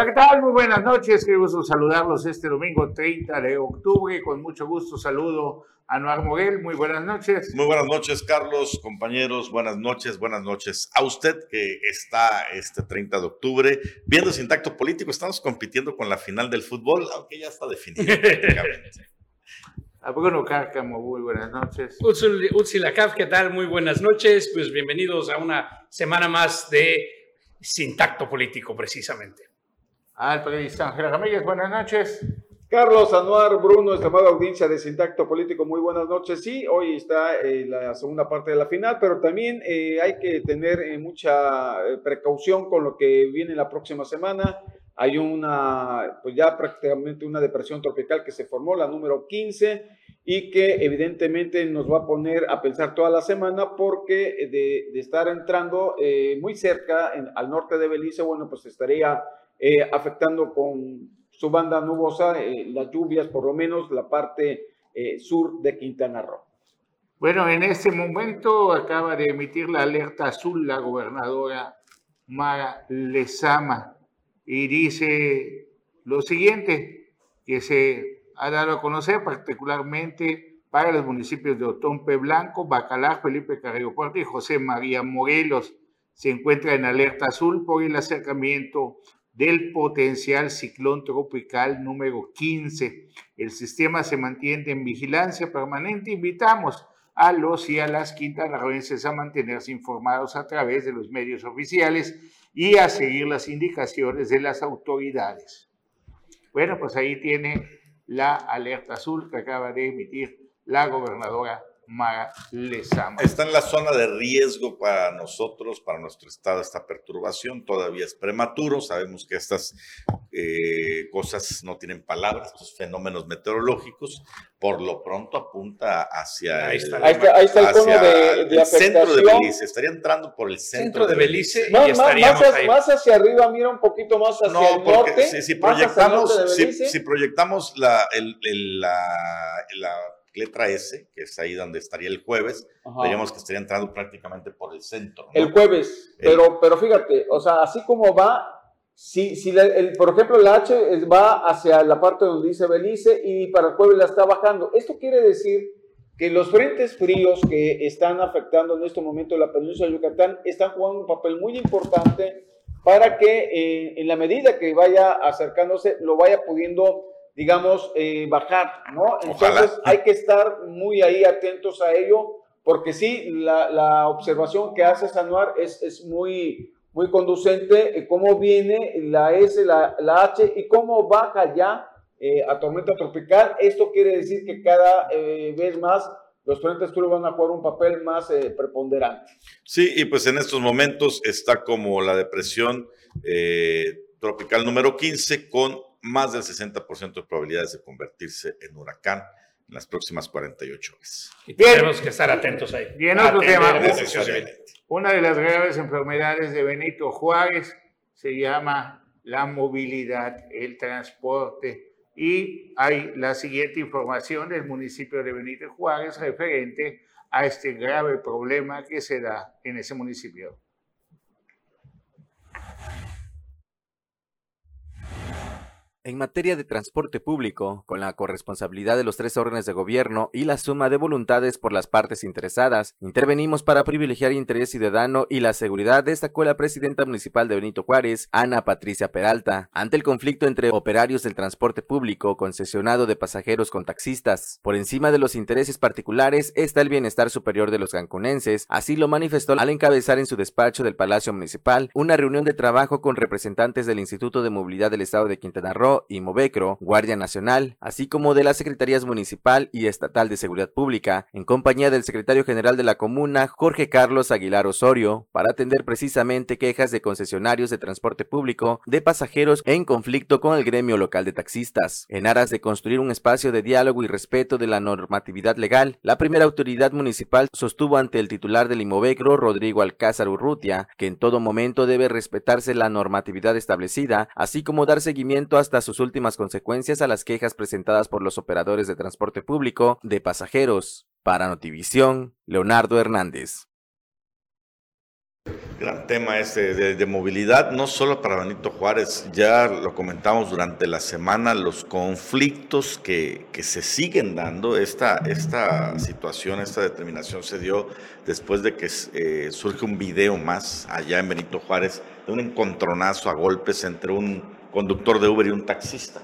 Hola, ¿qué tal? Muy buenas noches. Qué gusto saludarlos este domingo 30 de octubre. Con mucho gusto saludo a Noar Moguel. Muy buenas noches. Muy buenas noches, Carlos, compañeros. Buenas noches, buenas noches a usted que está este 30 de octubre viendo ese intacto político. Estamos compitiendo con la final del fútbol, aunque ya está definido prácticamente. A Bruno Cárcamo, muy buenas noches. Utzilacaf, ¿qué tal? Muy buenas noches. Pues bienvenidos a una semana más de Sintacto Político, precisamente al periodista Ángel Ramírez. Buenas noches. Carlos Anuar, Bruno, estimada audiencia de Sintacto Político, muy buenas noches. Sí, hoy está eh, la segunda parte de la final, pero también eh, hay que tener eh, mucha precaución con lo que viene la próxima semana. Hay una, pues ya prácticamente una depresión tropical que se formó, la número 15, y que evidentemente nos va a poner a pensar toda la semana porque de, de estar entrando muy cerca al norte de Belice, bueno, pues estaría eh, afectando con su banda nubosa eh, las lluvias, por lo menos la parte eh, sur de Quintana Roo. Bueno, en este momento acaba de emitir la alerta azul la gobernadora Mara Lezama y dice lo siguiente, que se ha dado a conocer particularmente para los municipios de Otompe Blanco, Bacalar, Felipe Carrillo Puerto y José María Morelos. Se encuentra en alerta azul por el acercamiento del potencial ciclón tropical número 15. El sistema se mantiene en vigilancia permanente. Invitamos a los y a las quintanarroenses a mantenerse informados a través de los medios oficiales y a seguir las indicaciones de las autoridades. Bueno, pues ahí tiene la alerta azul que acaba de emitir la gobernadora Lezama. Está en la zona de riesgo para nosotros, para nuestro estado, esta perturbación. Todavía es prematuro. Sabemos que estas eh, cosas no tienen palabras, estos fenómenos meteorológicos. Por lo pronto apunta hacia ahí está, el, ahí está, ahí está el, cono de, de centro de Belice. Estaría entrando por el centro, de Belice. Más, y estaríamos más, ahí. más, hacia arriba, mira un poquito más hacia no, el norte. Si, si proyectamos, si, si, proyectamos la, el, la, la letra S, que es ahí donde estaría el jueves, veríamos que estaría entrando prácticamente por el centro. El jueves, pero, pero fíjate, o sea, así como va, si, si el, por ejemplo la H va hacia la parte donde dice Belice y para el jueves la está bajando. Esto quiere decir que los frentes fríos que están afectando en este momento la península de Yucatán están jugando un papel muy importante para que eh, en la medida que vaya acercándose lo vaya pudiendo digamos, eh, bajar, ¿no? Entonces hay que estar muy ahí atentos a ello, porque sí, la, la observación que hace Sanuar es, es muy, muy conducente, eh, cómo viene la S, la, la H y cómo baja ya eh, a tormenta tropical. Esto quiere decir que cada vez más los frentes fríos van a jugar un papel más preponderante. Sí, y pues en estos momentos está como la depresión tropical número 15 con más del 60% de probabilidades de convertirse en huracán en las próximas 48 horas. Y tenemos que estar atentos ahí. Bien, otro tema. Una de las graves enfermedades de Benito Juárez se llama la movilidad, el transporte. Y hay la siguiente información del municipio de Benito Juárez referente a este grave problema que se da en ese municipio. En materia de transporte público, con la corresponsabilidad de los tres órdenes de gobierno y la suma de voluntades por las partes interesadas, intervenimos para privilegiar interés ciudadano y la seguridad, destacó la presidenta municipal de Benito Juárez, Ana Patricia Peralta, ante el conflicto entre operarios del transporte público concesionado de pasajeros con taxistas. Por encima de los intereses particulares está el bienestar superior de los cancunenses, así lo manifestó al encabezar en su despacho del Palacio Municipal una reunión de trabajo con representantes del Instituto de Movilidad del Estado de Quintana Roo y Guardia Nacional, así como de las Secretarías Municipal y Estatal de Seguridad Pública, en compañía del secretario general de la comuna, Jorge Carlos Aguilar Osorio, para atender precisamente quejas de concesionarios de transporte público de pasajeros en conflicto con el gremio local de taxistas. En aras de construir un espacio de diálogo y respeto de la normatividad legal, la primera autoridad municipal sostuvo ante el titular del Imovecro, Rodrigo Alcázar Urrutia, que en todo momento debe respetarse la normatividad establecida, así como dar seguimiento hasta sus últimas consecuencias a las quejas presentadas por los operadores de transporte público de pasajeros. Para Notivisión, Leonardo Hernández. Gran tema este de, movilidad, no solo para Benito Juárez, ya lo comentamos durante la semana, los conflictos que, que se siguen dando, esta, esta situación, esta determinación se dio después de que eh, surge un video más allá en Benito Juárez de un encontronazo a golpes entre un conductor de Uber y un taxista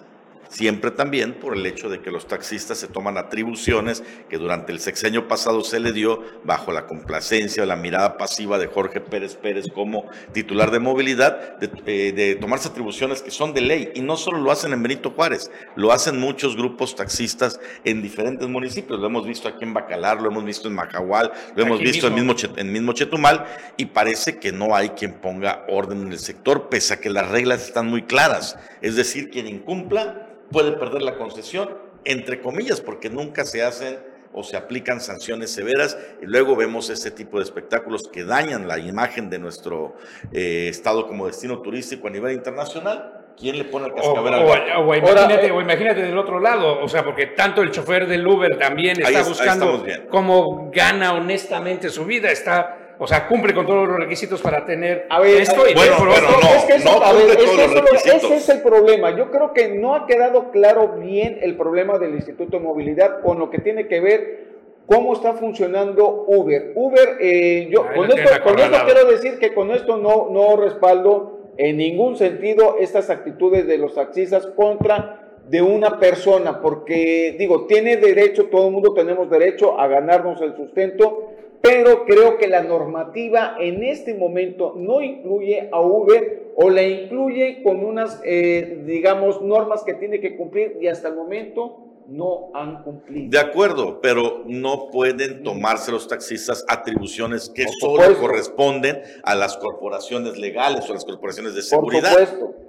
siempre también por el hecho de que los taxistas se toman atribuciones que durante el sexenio pasado se le dio bajo la complacencia o la mirada pasiva de Jorge Pérez Pérez como titular de movilidad, eh, de, tomarse atribuciones que son de ley. Y no solo lo hacen en Benito Juárez, lo hacen muchos grupos taxistas en diferentes municipios. Lo hemos visto aquí en Bacalar, lo hemos visto en Macahual, lo hemos visto en mismo, en mismo Chetumal y parece que no hay quien ponga orden en el sector, pese a que las reglas están muy claras. Es decir, quien incumpla puede perder la concesión, entre comillas, porque nunca se hacen o se aplican sanciones severas y luego vemos este tipo de espectáculos que dañan la imagen de nuestro eh, estado como destino turístico a nivel internacional. ¿Quién le pone el cascabel o, o, imagínate, o, imagínate, del otro lado, o sea, porque tanto el chofer del Uber también está buscando cómo gana honestamente su vida, está o sea, cumple con todos los requisitos para tener esto y bueno, pero no, es que eso, no requisitos. Ese es el problema. Yo creo que no ha quedado claro bien el problema del Instituto de Movilidad con lo que tiene que ver cómo está funcionando Uber. Uber, eh, yo con esto, con esto quiero decir que con esto no, no respaldo en ningún sentido estas actitudes de los taxistas contra de una persona, porque digo, tiene derecho, todo el mundo tenemos derecho a ganarnos el sustento pero creo que la normativa en este momento no incluye a Uber o la incluye con unas, eh, digamos, normas que tiene que cumplir y hasta el momento no han cumplido. De acuerdo, pero no pueden tomarse los taxistas atribuciones que solo corresponden a las corporaciones legales o a las corporaciones de seguridad.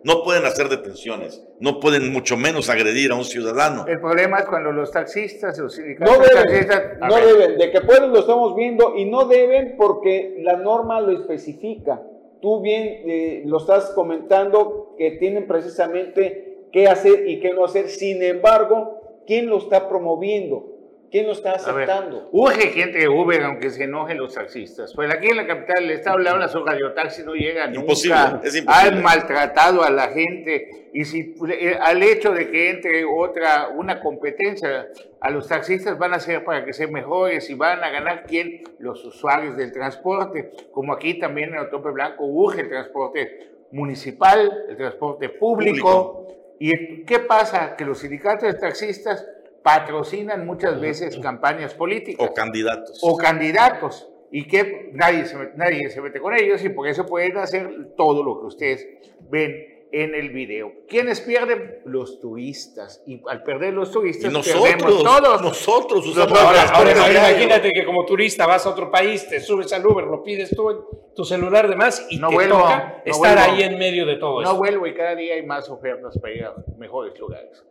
No pueden hacer detenciones, no pueden mucho menos agredir a un ciudadano. El problema es cuando los taxistas, los sindicatos no deben, no deben, de que pueden lo estamos viendo y no deben porque la norma lo especifica. Tú bien eh, lo estás comentando que tienen precisamente qué hacer y qué no hacer. Sin embargo, ¿Quién lo está promoviendo? ¿Quién lo está aceptando? urge gente de Uber, aunque se enojen los taxistas. Pues aquí en la capital del estado le hablan sobre radiotaxi, no llegan imposible, nunca. Es imposible. Han maltratado a la gente. Y si eh, al hecho de que entre otra, una competencia, a los taxistas van a ser para que sean mejores y van a ganar quién? Los usuarios del transporte. Como aquí también en el tope blanco urge el transporte municipal, el transporte público ¿Y qué pasa? Que los sindicatos de taxistas patrocinan muchas veces campañas políticas. O candidatos. O candidatos. Y que nadie se, nadie se mete con ellos y por eso pueden hacer todo lo que ustedes ven en el video. ¿Quiénes pierden? Los turistas. Y al perder los turistas, nosotros, perdemos todos. Nosotros usamos ahora, imagínate que como turista vas a otro país, te subes al Uber, lo pides tú en tu celular demás y no te vuelvo, toca estar ahí en medio de todo eso. No vuelvo y cada día hay más ofertas para ir a mejores lugares.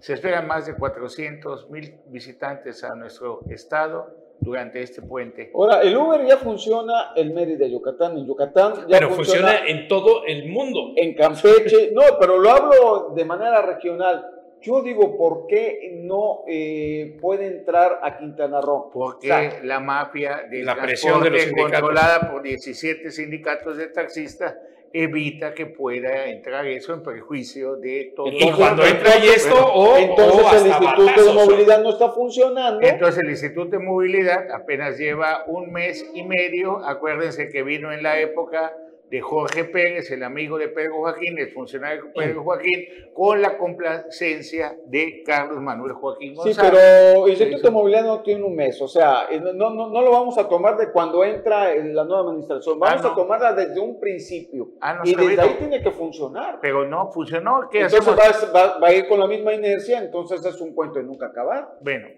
Se esperan más de 400 mil visitantes a nuestro estado durante este puente. Ahora, el Uber ya funciona en Mérida, Yucatán. En Yucatán ya Pero funciona, en todo el mundo. En Campeche, no, pero lo hablo de manera regional. Yo digo, ¿por qué no eh, puede entrar a Quintana Roo? Porque la mafia de la presión de los controlada por 17 sindicatos de taxistas evita que pueda entrar eso en perjuicio de todo. Y cuando entra y esto, o, entonces el Instituto de Movilidad no está funcionando. Entonces el Instituto de Movilidad apenas lleva un mes y medio. Acuérdense que vino en la época de Jorge Pérez, el amigo de Pedro Joaquín, el funcionario de Pedro Joaquín, con la complacencia de Carlos Manuel Joaquín González. Sí, pero el Instituto Movilidad no tiene un mes, o sea, eh, no, no, no lo vamos a tomar de cuando entra la nueva administración, vamos ah, a tomarla desde un principio. Ah, y desde ahí tiene que funcionar. Pero no funcionó. ¿qué entonces va, va, a ir con la misma inercia, entonces es un cuento de nunca acabar. Bueno,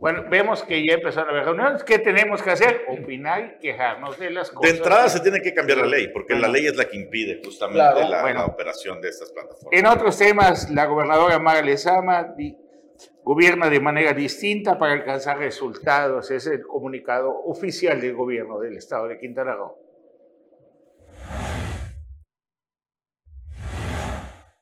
bueno, vemos que ya empezaron a haber reuniones. ¿Qué tenemos que hacer? Opinar y quejarnos de las cosas. De entrada se tiene que cambiar la ley, porque la ley es la que impide justamente la, operación de estas plataformas. En otros temas, la gobernadora Mara Lezama gobierna de manera distinta para alcanzar resultados. Es el comunicado oficial del gobierno del estado de Quintana Roo.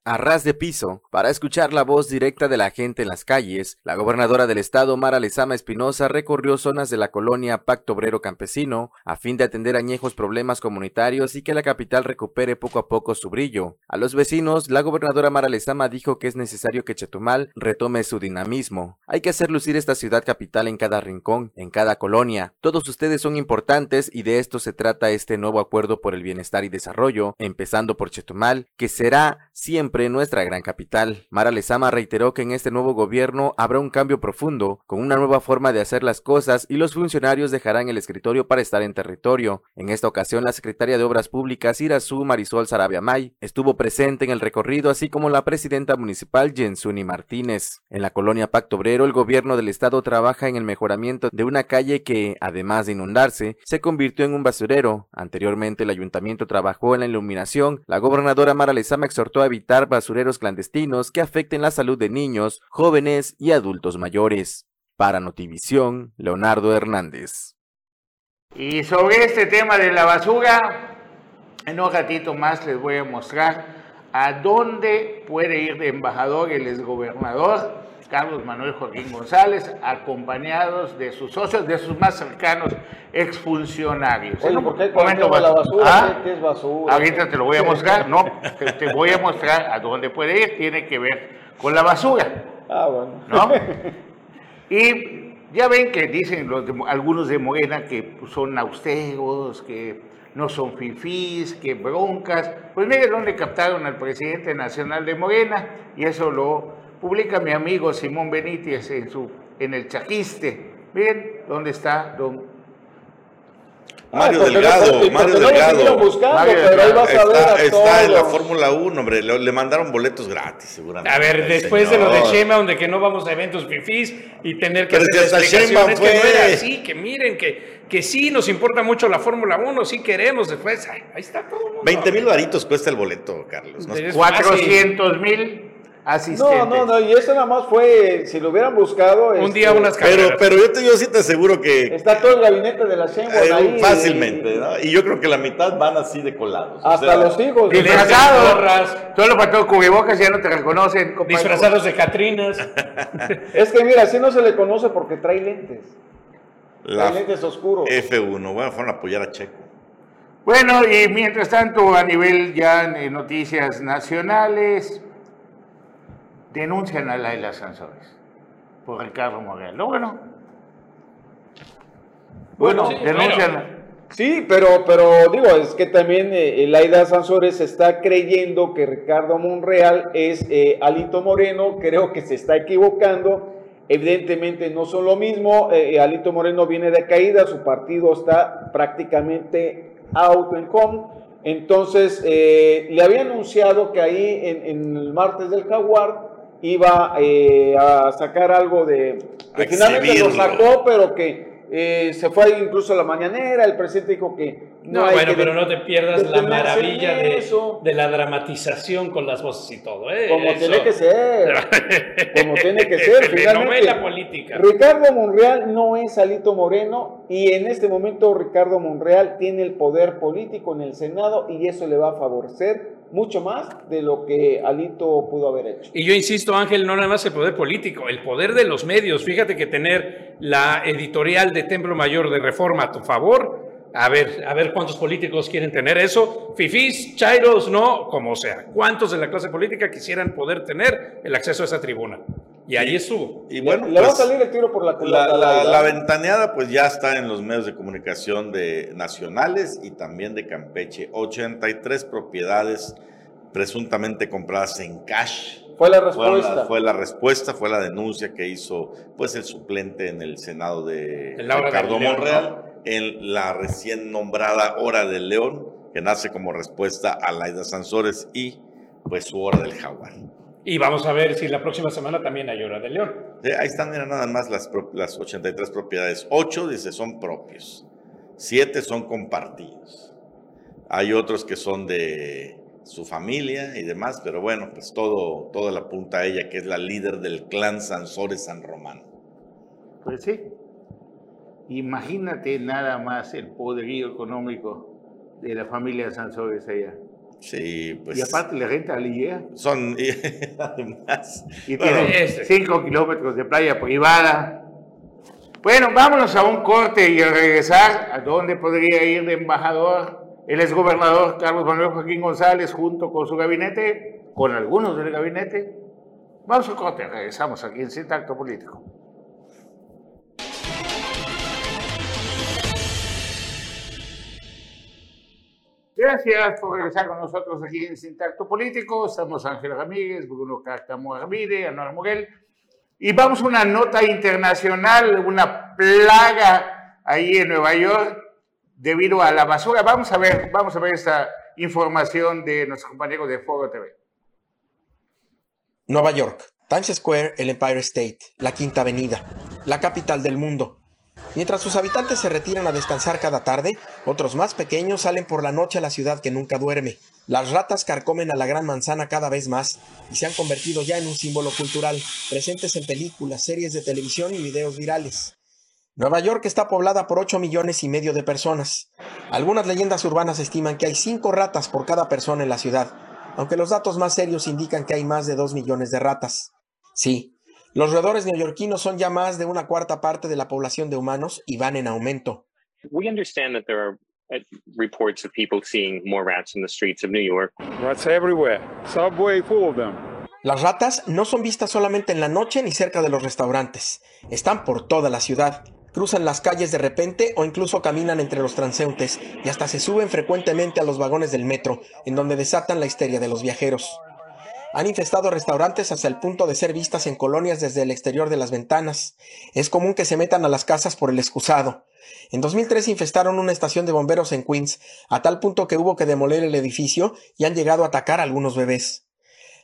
A ras de piso, para escuchar la voz directa de la gente en las calles, la gobernadora del estado, Mara Lezama Espinosa, recorrió zonas de la colonia Pacto Obrero Campesino a fin de atender añejos problemas comunitarios y que la capital recupere poco a poco su brillo. A los vecinos, la gobernadora Mara Lezama dijo que es necesario que Chetumal retome su dinamismo. Hay que hacer lucir esta ciudad capital en cada rincón, en cada colonia. Todos ustedes son importantes y de esto se trata este nuevo acuerdo por el bienestar y desarrollo, empezando por Chetumal, que será siempre nuestra gran capital. Mara Lezama reiteró que en este nuevo gobierno habrá un cambio profundo, con una nueva forma de hacer las cosas y los funcionarios dejarán el escritorio para estar en territorio. En esta ocasión, la secretaria de Obras Públicas, Irazú Marisol Sarabia May, estuvo presente en el recorrido, así como la presidenta municipal, Jensuni Martínez. En la colonia Pacto Obrero, el gobierno del estado trabaja en el mejoramiento de una calle que, además de inundarse, se convirtió en un basurero. Anteriormente, el ayuntamiento trabajó en la iluminación. La gobernadora Mara Lezama exhortó a evitar basureros clandestinos que afecten la salud de niños, jóvenes y adultos mayores. Para Notivisión, Leonardo Hernández. Y sobre este tema de la basura, en un ratito más les voy a mostrar a dónde puede ir de embajador el exgobernador Carlos Manuel Joaquín González, acompañados de sus socios, de sus más cercanos exfuncionarios. Oye, ¿por qué momento la basura? ¿Ah? ¿Qué es basura? Ahorita te lo voy a mostrar, no, te, voy a mostrar a dónde puede ir, tiene que ver con la basura. Ah, bueno. ¿No? Y ya ven que dicen los algunos de Morena que son austeros, que no son fifís, que broncas. Pues miren dónde captaron al presidente nacional de Morena y eso lo publica mi amigo Simón Benítez en, su, en el Chaquiste. Miren dónde está don Mario Delgado, Mario Delgado. está, en la Fórmula 1, hombre. Le, mandaron boletos gratis, seguramente. A ver, después de lo de Shema, donde que no vamos a eventos fifís y tener que hacer explicaciones que no era así, que miren, que, que sí nos importa mucho la Fórmula 1, sí queremos después. Ahí, está todo. 20 mil varitos cuesta el boleto, Carlos. 400 mil no, no, no, y eso nada más fue, si lo hubieran buscado. Un día este, unas Pero, pero yo, te, yo sí te aseguro que. Está todo el gabinete de la Sheinbaum ahí. Fácilmente, ¿no? Y yo creo que la mitad van así de colados. Hasta los hijos. Disfrazados. Solo para todo cubrebocas ya no te reconocen. Disfrazados de Catrinas. es que mira, así no se le conoce porque trae lentes. trae lentes oscuros. F1, bueno, fueron a apoyar a Checo. Bueno, y mientras tanto, a nivel ya de noticias nacionales, denuncian a Laila Sansores por Ricardo Morel. ¿No bueno? Bueno, denuncian. Sí, pero, pero digo, es que también eh, Laida Sansores está creyendo que Ricardo Monreal es eh, Alito Moreno, creo que se está equivocando. Evidentemente no son lo mismo, eh, Alito Moreno viene de caída, su partido está prácticamente out en home. Entonces, le había anunciado que ahí en, en el martes del Jaguar iba eh, a sacar algo de... Que finalmente lo sacó, pero que eh, se fue incluso a la mañanera, el presidente dijo que no, bueno, pero no te pierdas la maravilla de, de, la dramatización con las voces y todo. ¿eh? Como tiene que ser. como tiene que ser. Finalmente, política. Ricardo Monreal no es Alito Moreno y en este momento Ricardo Monreal tiene el poder político en el Senado y eso le va a favorecer mucho más de lo que Alito pudo haber hecho. Y yo insisto, Ángel, no nada más el poder político, el poder de los medios. Fíjate que tener la editorial de Templo Mayor de Reforma a tu favor a ver, a ver cuántos políticos quieren tener eso. Fifís, chairos, no, como sea. ¿Cuántos de la clase política quisieran poder tener el acceso a esa tribuna? Y ahí estuvo. Y bueno, le, va a pues, salir el tiro por la La, la, ventaneada, pues ya está en los medios de comunicación de nacionales y también de Campeche. 83 propiedades presuntamente compradas en cash. Fue la respuesta. Fue la, respuesta, fue la denuncia que hizo pues el suplente en el Senado de Ricardo Monreal en la recién nombrada Hora del León, que nace como respuesta a Laida Sansores y pues su Hora del Jaguar. Y vamos a ver si la próxima semana también hay Hora del León. ahí están nada más las, las 83 propiedades. Ocho, dice, son propios. Siete son compartidos. Hay otros que son de su familia y demás, pero bueno, pues todo, todo la apunta a ella, que es la líder del clan Sansores San Román. Pues sí, Imagínate nada más el poderío económico de la familia Sansores allá. Sí, pues. Y aparte le renta a la Son, además. Y tiene 5 kilómetros de playa privada. Bueno, vámonos a un corte y a regresar a dónde podría ir de embajador el exgobernador Carlos Manuel Joaquín González junto con su gabinete, con algunos del gabinete. Vamos a corte, regresamos aquí en Sin Político. Gracias por regresar con nosotros aquí en Sintacto Político. Estamos Ángel Ramírez, Bruno Cártamo Armide, Anuar Muguel. Y vamos a una nota internacional, una plaga ahí en Nueva York debido a la basura. Vamos a ver, vamos a ver esta información de nuestros compañeros de Foro TV. Nueva York, Times Square, el Empire State, la Quinta Avenida, la capital del mundo. Mientras sus habitantes se retiran a descansar cada tarde, otros más pequeños salen por la noche a la ciudad que nunca duerme. Las ratas carcomen a la gran manzana cada vez más y se han convertido ya en un símbolo cultural, presentes en películas, series de televisión y videos virales. Nueva York está poblada por 8 millones y medio de personas. Algunas leyendas urbanas estiman que hay 5 ratas por cada persona en la ciudad, aunque los datos más serios indican que hay más de 2 millones de ratas. Sí, los roedores neoyorquinos son ya más de una cuarta parte de la población de humanos y van en aumento. We understand that there are uh, reports of people seeing more rats in the streets of New York. Rats everywhere. Subway full of them. Las ratas no son vistas solamente en la noche ni cerca de los restaurantes. Están por toda la ciudad. Cruzan las calles de repente o incluso caminan entre los transeúntes y hasta se suben frecuentemente a los vagones del metro, en donde desatan la histeria de los viajeros han infestado restaurantes hasta el punto de ser vistas en colonias desde el exterior de las ventanas. Es común que se metan a las casas por el excusado. En 2003 infestaron una estación de bomberos en Queens, a tal punto que hubo que demoler el edificio y han llegado a atacar a algunos bebés.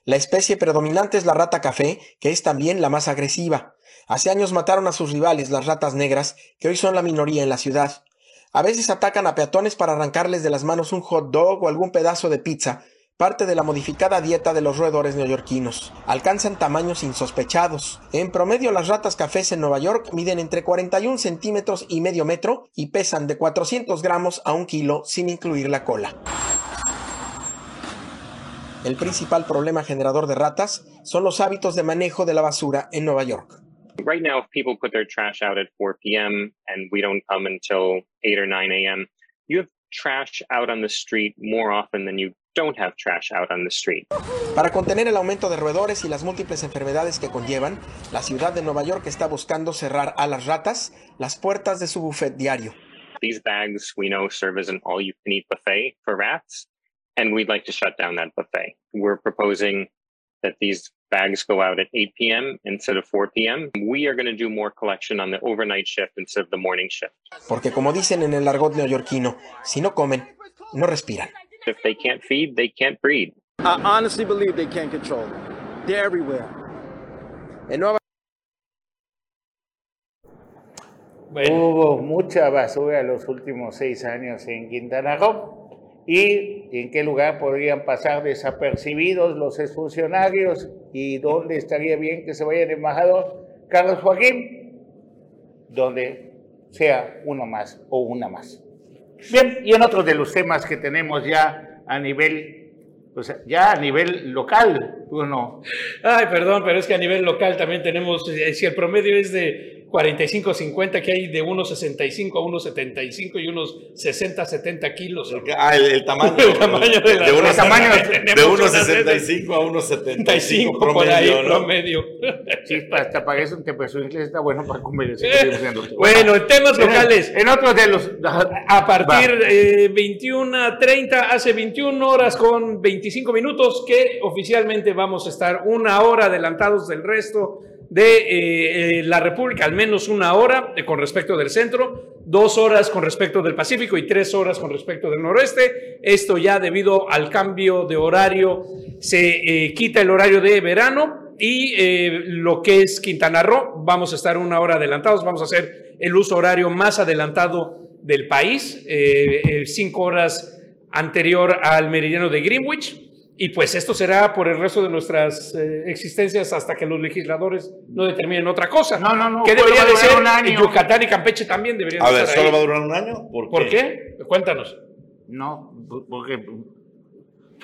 La especie predominante es la rata café, que es también la más agresiva. Hace años mataron a sus rivales, las ratas negras, que hoy son la minoría en la ciudad. A veces atacan a peatones para arrancarles de las manos un hot dog o algún pedazo de pizza, parte de la modificada dieta de los roedores neoyorquinos. Alcanzan tamaños insospechados. En promedio, las ratas cafés en Nueva York miden entre 41 centímetros y medio metro y pesan de 400 gramos a un kilo sin incluir la cola. El principal problema generador de ratas son los hábitos de manejo de la basura en Nueva York. Right now, if people put their trash out at 4 p.m. and we don't come until 8 or 9 a.m., you have trash out on the street more often than you don't have trash out on the street. Para contener el aumento de roedores y las múltiples enfermedades que conllevan, la ciudad de Nueva York está buscando cerrar a las ratas las puertas de su buffet diario. These bags we know serve as an all-you-can-eat buffet for rats, and we'd like to shut down that buffet. We're proposing that these bags go out at 8 p.m. instead of 4 p.m. We are going to do more collection on the overnight shift instead of the morning shift. Porque como dicen en el argot neoyorquino, si no comen, no respiran. If they can't feed, they can't breed. I honestly believe they can't control it. They're everywhere. En Nueva Hubo mucha basura en los últimos seis años en Quintana Roo. ¿Y en qué lugar podrían pasar desapercibidos los exfuncionarios? ¿Y dónde estaría bien que se vaya el embajador Carlos Joaquín? Donde sea uno más o una más. Bien, y en otro de los temas que tenemos ya a nivel, pues ya a nivel local, uno. Ay, perdón, pero es que a nivel local también tenemos, eh, si el promedio es de 45-50 que hay de unos 65 a unos 75 y unos 60-70 kilos. Ah, el, tamaño. el tamaño de, la, de, unos, tamaño, de unos 65 a unos 75 promedio. Por ahí, ¿no? promedio. Sí, hasta para eso un su inglés está bueno para comer. bueno, en temas locales. En otros de los... A partir de eh, 21 a 30, hace 21 horas con 25 minutos que oficialmente vamos a estar una hora adelantados del resto de eh, eh, la República, al menos una hora con respecto del centro, dos horas con respecto del Pacífico y tres horas con respecto del noroeste. Esto ya debido al cambio de horario, se eh, quita el horario de verano y lo que es Quintana Roo, vamos a estar una hora adelantados, vamos a hacer el uso horario más adelantado del país, cinco horas anterior al meridiano de Greenwich. Y pues esto será por el resto de nuestras eh, existencias hasta que los legisladores no determinen otra cosa. No, no, no. ¿Qué debería de ser? Un año. Yucatán y Campeche también deberían A ver, ¿solo va a durar un año? ¿Por, qué? Cuéntanos. No, porque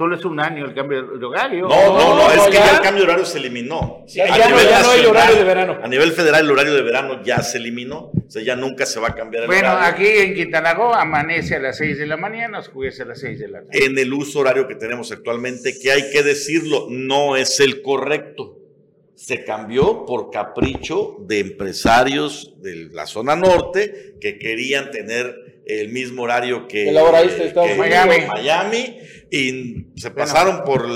solo es un año el cambio de horario. No, no, no, es que ya, el cambio de horario se eliminó. ya, no, hay horario de verano. A nivel federal, el horario de verano ya se eliminó. O sea, ya nunca se va a cambiar el bueno, horario. Bueno, aquí en Quintana Roo amanece a las 6 de la mañana, oscurece a las 6 de la tarde. En el uso horario que tenemos actualmente, que hay que decirlo, no es el correcto se cambió por capricho de empresarios de la zona norte que querían tener el mismo horario que, el que Miami. Miami y se pasaron por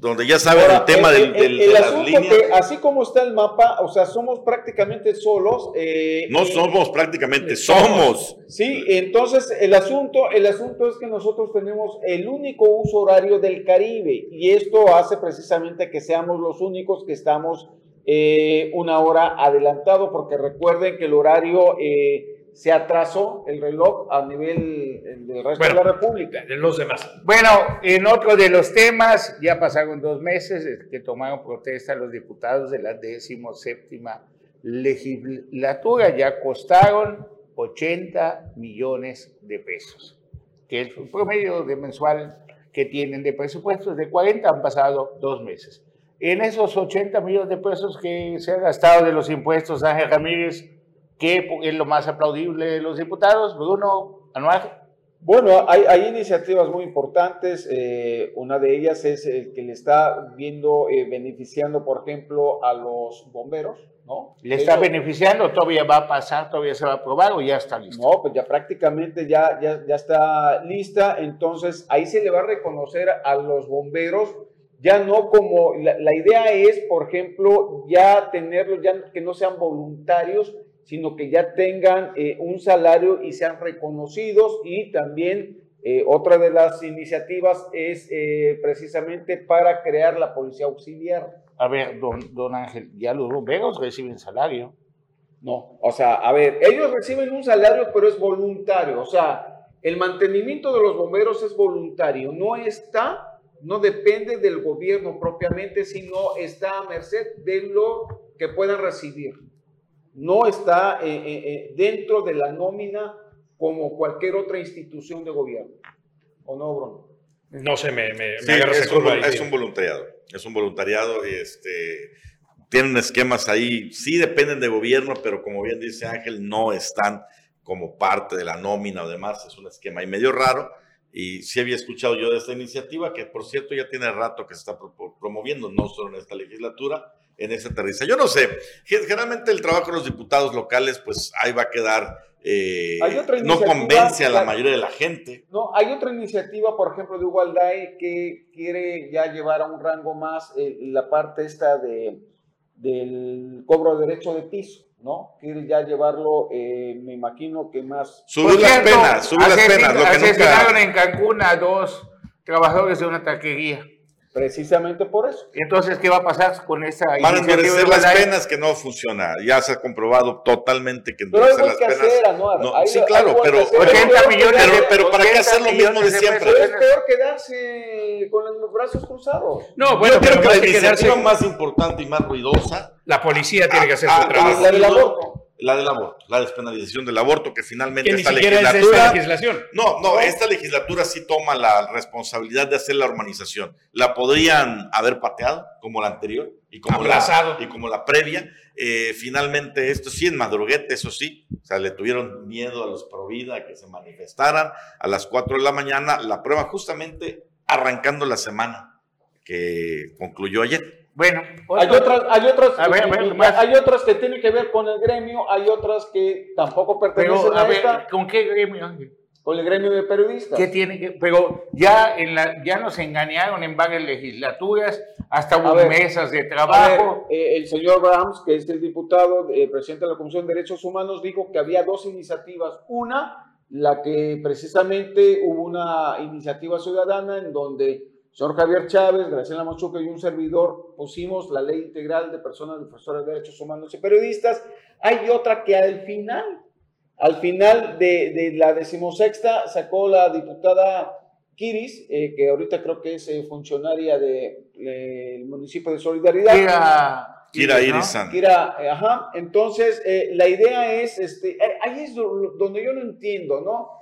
donde ya saben el tema del, de las líneas. Que así como está el mapa, o sea, somos prácticamente solos. Eh, no somos prácticamente, somos. Sí, entonces el asunto, el asunto es que nosotros tenemos el único uso horario del Caribe y esto hace precisamente que seamos los únicos que estamos eh, una hora adelantado, porque recuerden que el horario eh, se atrasó el reloj a nivel del resto de la República. De los demás. Bueno, en otro de los temas, ya pasaron dos meses que tomaron protesta los diputados de la decimoséptima legislatura, ya costaron 80 millones de pesos, que es el promedio de mensual que tienen de presupuestos, de 40 han pasado dos meses. En esos 80 millones de pesos que se han gastado de los impuestos, Ángel Ramírez, ¿Qué es lo más aplaudible de los diputados? Bruno, Anual. Bueno, hay, hay, iniciativas muy importantes. Eh, una de ellas es el que le está viendo, eh, beneficiando, por ejemplo, a los bomberos, ¿no? ¿Le está beneficiando? ¿Todavía va a pasar? ¿Todavía se va a aprobar o ya está listo? No, pues ya prácticamente ya, ya, ya está lista. Entonces, ahí se le va a reconocer a los bomberos ya no como, la, la idea es, por ejemplo, ya tenerlos, ya que no sean voluntarios, sino que ya tengan eh, un salario y sean reconocidos y también eh, otra de las iniciativas es eh, precisamente para crear la policía auxiliar. A ver, don, don Ángel, ya los bomberos reciben salario. No, o sea, a ver, ellos reciben un salario, pero es voluntario. O sea, el mantenimiento de los bomberos es voluntario, no está, no depende del gobierno propiamente, sino está a merced de lo que puedan recibir no está eh, eh, eh, dentro de la nómina como cualquier otra institución de gobierno. ¿O no, Bruno? No sé, me, me, sí, es, un, es un voluntariado. Es un voluntariado. Este, tienen esquemas ahí, sí dependen de gobierno, pero como bien dice Ángel, no están como parte de la nómina o demás. Es un esquema ahí medio raro. Y sí había escuchado yo de esta iniciativa, que por cierto ya tiene rato que se está promoviendo, no solo en esta legislatura, en esa aterriza. Yo no sé, generalmente el trabajo de los diputados locales, pues ahí va a quedar, eh, no convence a la mayoría de la gente. No, hay otra iniciativa, por ejemplo, de Ugalday que quiere ya llevar a un rango más eh, la parte esta de, del cobro de derecho de piso. ¿No? Quiere ya llevarlo, eh, me imagino que más... Subir las penas, subir las penas. Lo que nunca... en Cancún a dos trabajadores de una taquería. Precisamente por eso. Entonces, ¿qué va a pasar con esa Van a endurecer las penas que no funciona. Ya se ha comprobado totalmente que endurecer las penas. Hacer, no, sí, claro, pero, 80 millones pero, pero ¿para qué hacer lo mismo de siempre? es peor quedarse con los brazos cruzados. No, bueno, Yo creo que la iniciativa más importante y más ruidosa. La policía tiene que hacer su trabajo. La del aborto la despenalización del aborto, que finalmente esta legislatura. legislación. No, no, esta legislatura sí toma la responsabilidad de hacer la urbanización. La podrían haber pateado, como la anterior, y como, la, y como la previa. Eh, finalmente, esto sí es madruguete, eso sí. O sea, le tuvieron miedo a los Provida que se manifestaran a las 4 de la mañana. La prueba justamente arrancando la semana que concluyó ayer. Bueno, hay otras, hay otras, hay otras que tienen que ver con el gremio, hay otras que tampoco pertenecen a, ver, esta. ¿Con qué gremio, Con el gremio de periodistas. ¿Qué tiene que, pero ya en la, ya nos engañaron en varias legislaturas, hasta hubo mesas de trabajo. Eh, el señor Brahms, que es el diputado, eh, presidente de la Comisión de Derechos Humanos, dijo que había dos iniciativas. Una, la que precisamente hubo una iniciativa ciudadana en donde señor Javier Chávez, Graciela Machuca y un servidor pusimos la ley integral de personas defensoras de derechos humanos y periodistas. Hay otra que al final, al final de, la decimosexta, sacó la diputada Kiris, eh, que ahorita creo que es eh, funcionaria del municipio de Solidaridad. Kira, Kira Iris Kira, eh, ajá. Entonces, la idea es, este, ahí es donde yo no entiendo, ¿no?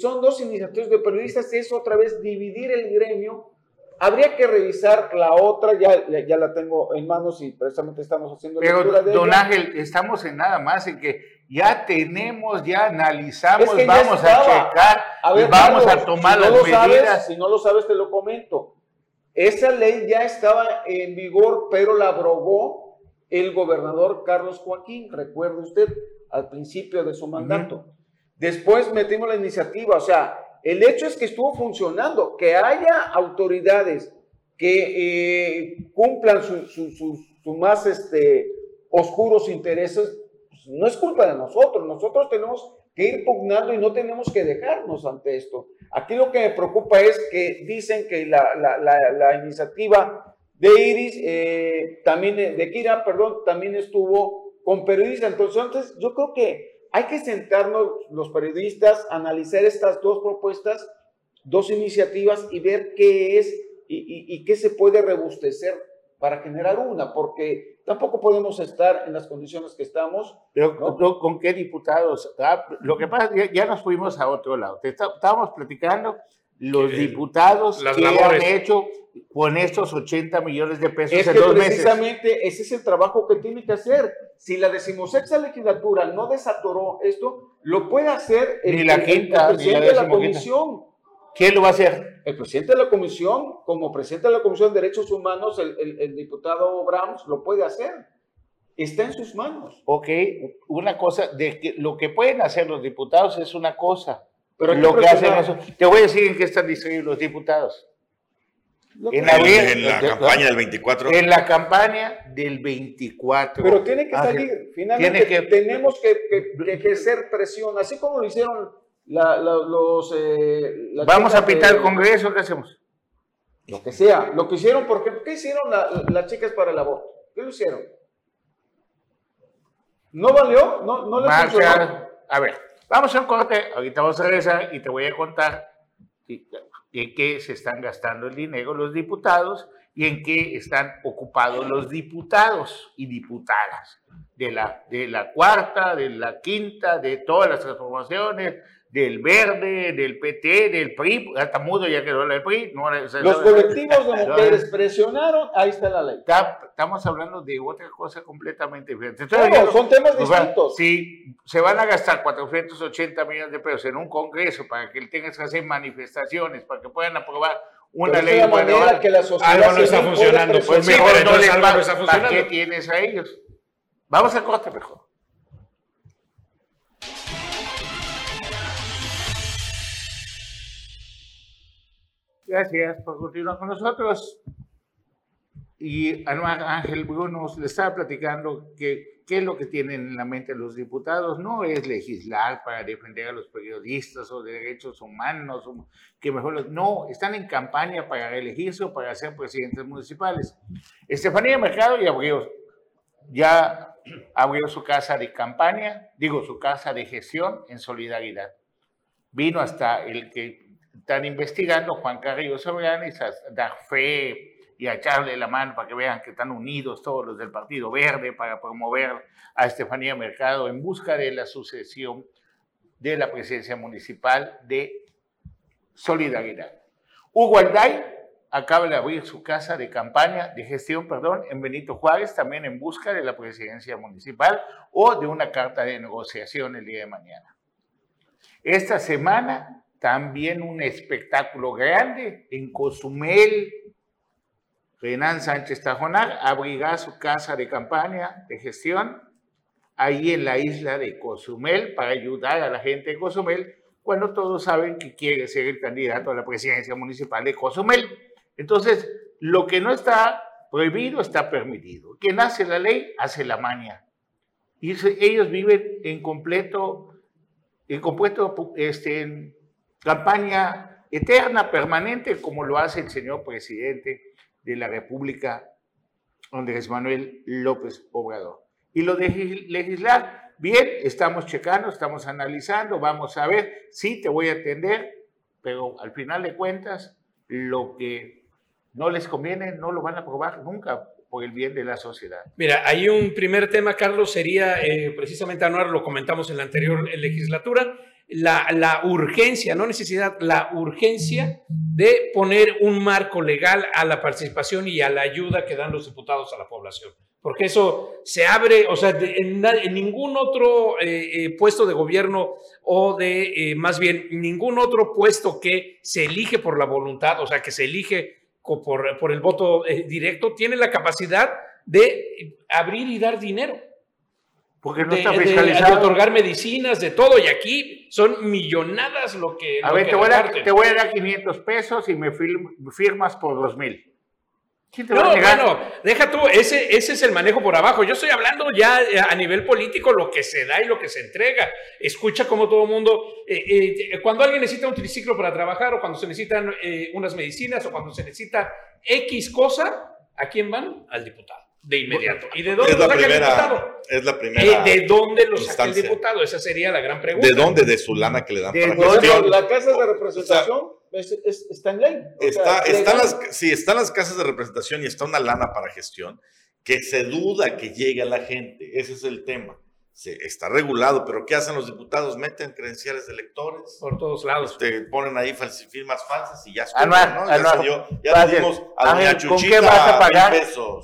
son dos iniciativas de periodistas, es otra vez dividir el gremio Habría que revisar la otra, ya, ya la tengo en manos y precisamente estamos haciendo Pero, don Ángel, estamos en nada más en que ya tenemos, ya analizamos, vamos a checar, vamos a tomar las medidas. si no lo sabes, te lo comento. Esa ley ya estaba en vigor, pero la abrogó el gobernador Carlos Joaquín, recuerde usted, al principio de su mandato. Después metimos la iniciativa, o sea, el hecho es que estuvo funcionando, que haya autoridades que eh, cumplan sus más este, oscuros intereses, pues, no es culpa de nosotros. Nosotros tenemos que ir pugnando y no tenemos que dejarnos ante esto. Aquí lo que me preocupa es que dicen que la, iniciativa de Iris, eh, también de Kira, perdón, también estuvo con periodistas. Entonces, yo creo que hay que sentarnos los periodistas, analizar estas dos propuestas, dos iniciativas y ver qué es y, qué se puede rebustecer para generar una, porque tampoco podemos estar en las condiciones que estamos. Pero ¿con qué diputados? Ah, lo que pasa que ya nos fuimos a otro lado. Estábamos platicando los diputados que han hecho con estos 80 millones de pesos en dos meses. Precisamente ese es el trabajo que tiene que hacer. Si la decimosexta legislatura no desatoró esto, lo puede hacer el, la quinta, presidente de la comisión. ¿Quién lo va a hacer? El presidente de la comisión, como presidente de la Comisión de Derechos Humanos, el, diputado Brahms lo puede hacer. Está en sus manos. Ok, una cosa, de que lo que pueden hacer los diputados es una cosa. Pero lo que hacen eso. Te voy a decir en qué están distribuidos los diputados. En la, campaña del 24. En la campaña del 24. Pero tiene que salir. Finalmente que, tenemos que, ejercer presión, así como lo hicieron los... Eh, Vamos a pintar el Congreso, ¿qué hacemos? Lo que sea. Lo que hicieron, porque ¿qué hicieron las chicas para el aborto? ¿Qué lo hicieron? ¿No valió? ¿No, no les funcionó? A ver, vamos a un corte. Ahorita vamos a regresar y te voy a contar en qué se están gastando el dinero los diputados y en qué están ocupados los diputados y diputadas de la, de la cuarta, de la quinta, de todas las transformaciones, del Verde, del PT, del PRI, hasta mudo ya quedó el PRI. Los colectivos de mujeres presionaron, ahí está la ley. estamos hablando de otra cosa completamente diferente. son temas distintos. Si se van a gastar 480 millones de pesos en un congreso para que él tenga que hacer manifestaciones, para que puedan aprobar una ley. De manera que la sociedad algo no está funcionando. Pues mejor no les va, ¿Para qué tienes a ellos? Vamos a corte mejor. Gracias por continuar con nosotros. Y Anuar Ángel Bruno le estaba platicando que qué es lo que tienen en la mente los diputados. No es legislar para defender a los periodistas o derechos humanos, que mejor no, están en campaña para elegirse o para ser presidentes municipales. Estefanía Mercado ya abrió, ya abrió su casa de campaña, digo, su casa de gestión en solidaridad. Vino hasta el que están investigando Juan Carrillo Soberanis a dar fe y a echarle la mano para que vean que están unidos todos los del Partido Verde para promover a Estefanía Mercado en busca de la sucesión de la presidencia municipal de Solidaridad. Hugo Alday acaba de abrir su casa de campaña, de gestión, perdón, en Benito Juárez, también en busca de la presidencia municipal o de una carta de negociación el día de mañana. Esta semana también un espectáculo grande en Cozumel. Renan Sánchez Tajonar abrirá su casa de campaña de gestión ahí en la isla de Cozumel para ayudar a la gente de Cozumel cuando todos saben que quiere ser el candidato a la presidencia municipal de Cozumel. Entonces, lo que no está prohibido está permitido. Quien hace la ley hace la maña. Y ellos viven en completo, en completo este, campaña eterna, permanente, como lo hace el señor presidente de la República, Andrés Manuel López Obrador. Y lo de legislar, bien, estamos checando, estamos analizando, vamos a ver, sí, te voy a atender, pero al final de cuentas, lo que no les conviene no lo van a aprobar nunca por el bien de la sociedad. Mira, hay un primer tema, Carlos, sería eh, precisamente, Anuar, lo comentamos en la anterior legislatura, la, la, urgencia, no necesidad, la urgencia de poner un marco legal a la participación y a la ayuda que dan los diputados a la población. Porque eso se abre, o sea, en, ningún otro eh, eh, puesto de gobierno o de, eh, más bien, ningún otro puesto que se elige por la voluntad, o sea, que se elige por, por el voto directo, tiene la capacidad de abrir y dar dinero. Porque no está fiscalizado. De, otorgar medicinas, de todo. Y aquí son millonadas lo que. A ver, te, voy a, te, voy a, dar 500 pesos y me firmas por 2000. ¿Quién te no, va a bueno, deja tú, ese, ese es el manejo por abajo. Yo estoy hablando ya eh, a nivel político, lo que se da y lo que se entrega. Escucha como todo mundo, eh, eh, cuando alguien necesita un triciclo para trabajar o cuando se necesitan unas medicinas o cuando se necesita X cosa, ¿a quién van? Al diputado de inmediato. ¿Y de dónde lo saca el diputado? Es la primera. ¿De dónde lo saca el diputado? Esa sería la gran pregunta. ¿De dónde? De su lana que le dan para gestión. La casa de representación está en ley. está, están las, sí, están las casas de representación y está una lana para gestión que se duda que llegue a la gente. Ese es el tema está regulado, pero ¿qué hacen los diputados? Meten credenciales de electores. Por todos lados. Te ponen ahí firmas falsas y ya está. ¿no? Ya salió, ya dimos a doña ¿Con qué vas a pagar?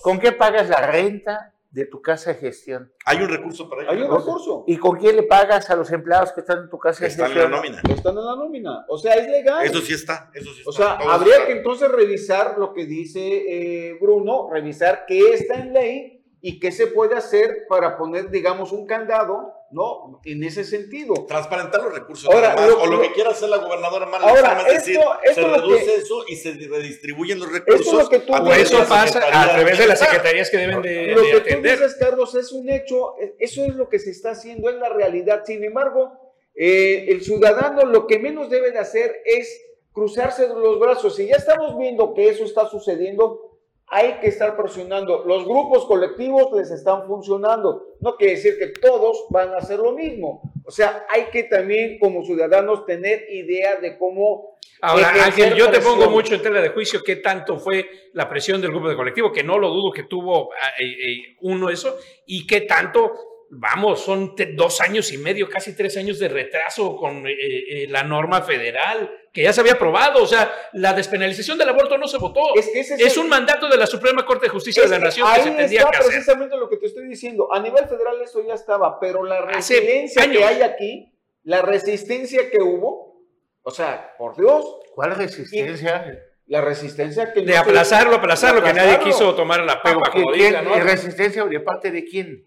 ¿Con qué pagas la renta de tu casa de gestión? Hay un recurso para ello. Hay un recurso. ¿Y con qué le pagas a los empleados que están en tu casa de gestión? Están en la nómina. Están en la nómina. O sea, es legal. Eso sí está. Eso sí está. O sea, habría que entonces revisar lo que dice eh, Bruno, revisar qué está en ley y qué se puede hacer para poner, digamos, un candado, ¿no? En ese sentido. Transparentar los recursos. Ahora, o lo que quiera hacer la gobernadora Mala ahora, esto, decir, esto se reduce eso y se redistribuyen los recursos. Esto lo que tú a eso pasa a través de las secretarías que deben de, Lo que atender. tú dices, Carlos, es un hecho, eso es lo que se está haciendo, es la realidad. Sin embargo, eh, el ciudadano lo que menos debe de hacer es cruzarse los brazos. Si ya estamos viendo que eso está sucediendo, hay que estar presionando. Los grupos colectivos les están funcionando. No quiere decir que todos van a hacer lo mismo. O sea, hay que también como ciudadanos tener idea de cómo... Ahora, Ángel, yo te pongo mucho en tela de juicio qué tanto fue la presión del grupo de colectivo, que no lo dudo que tuvo eh, eh, uno eso, y qué tanto vamos, son dos años y medio, casi tres años de retraso con eh, eh, la norma federal que ya se había aprobado. O sea, la despenalización del aborto no se votó. Es, un mandato de la Suprema Corte de Justicia de la Nación que se tendría está precisamente lo que te estoy diciendo. A nivel federal eso ya estaba, pero la resistencia que hay aquí, la resistencia que hubo, o sea, por Dios. ¿Cuál resistencia? la resistencia que... De aplazarlo, aplazarlo, que nadie quiso tomar la papa, como ¿Y resistencia de parte de quién?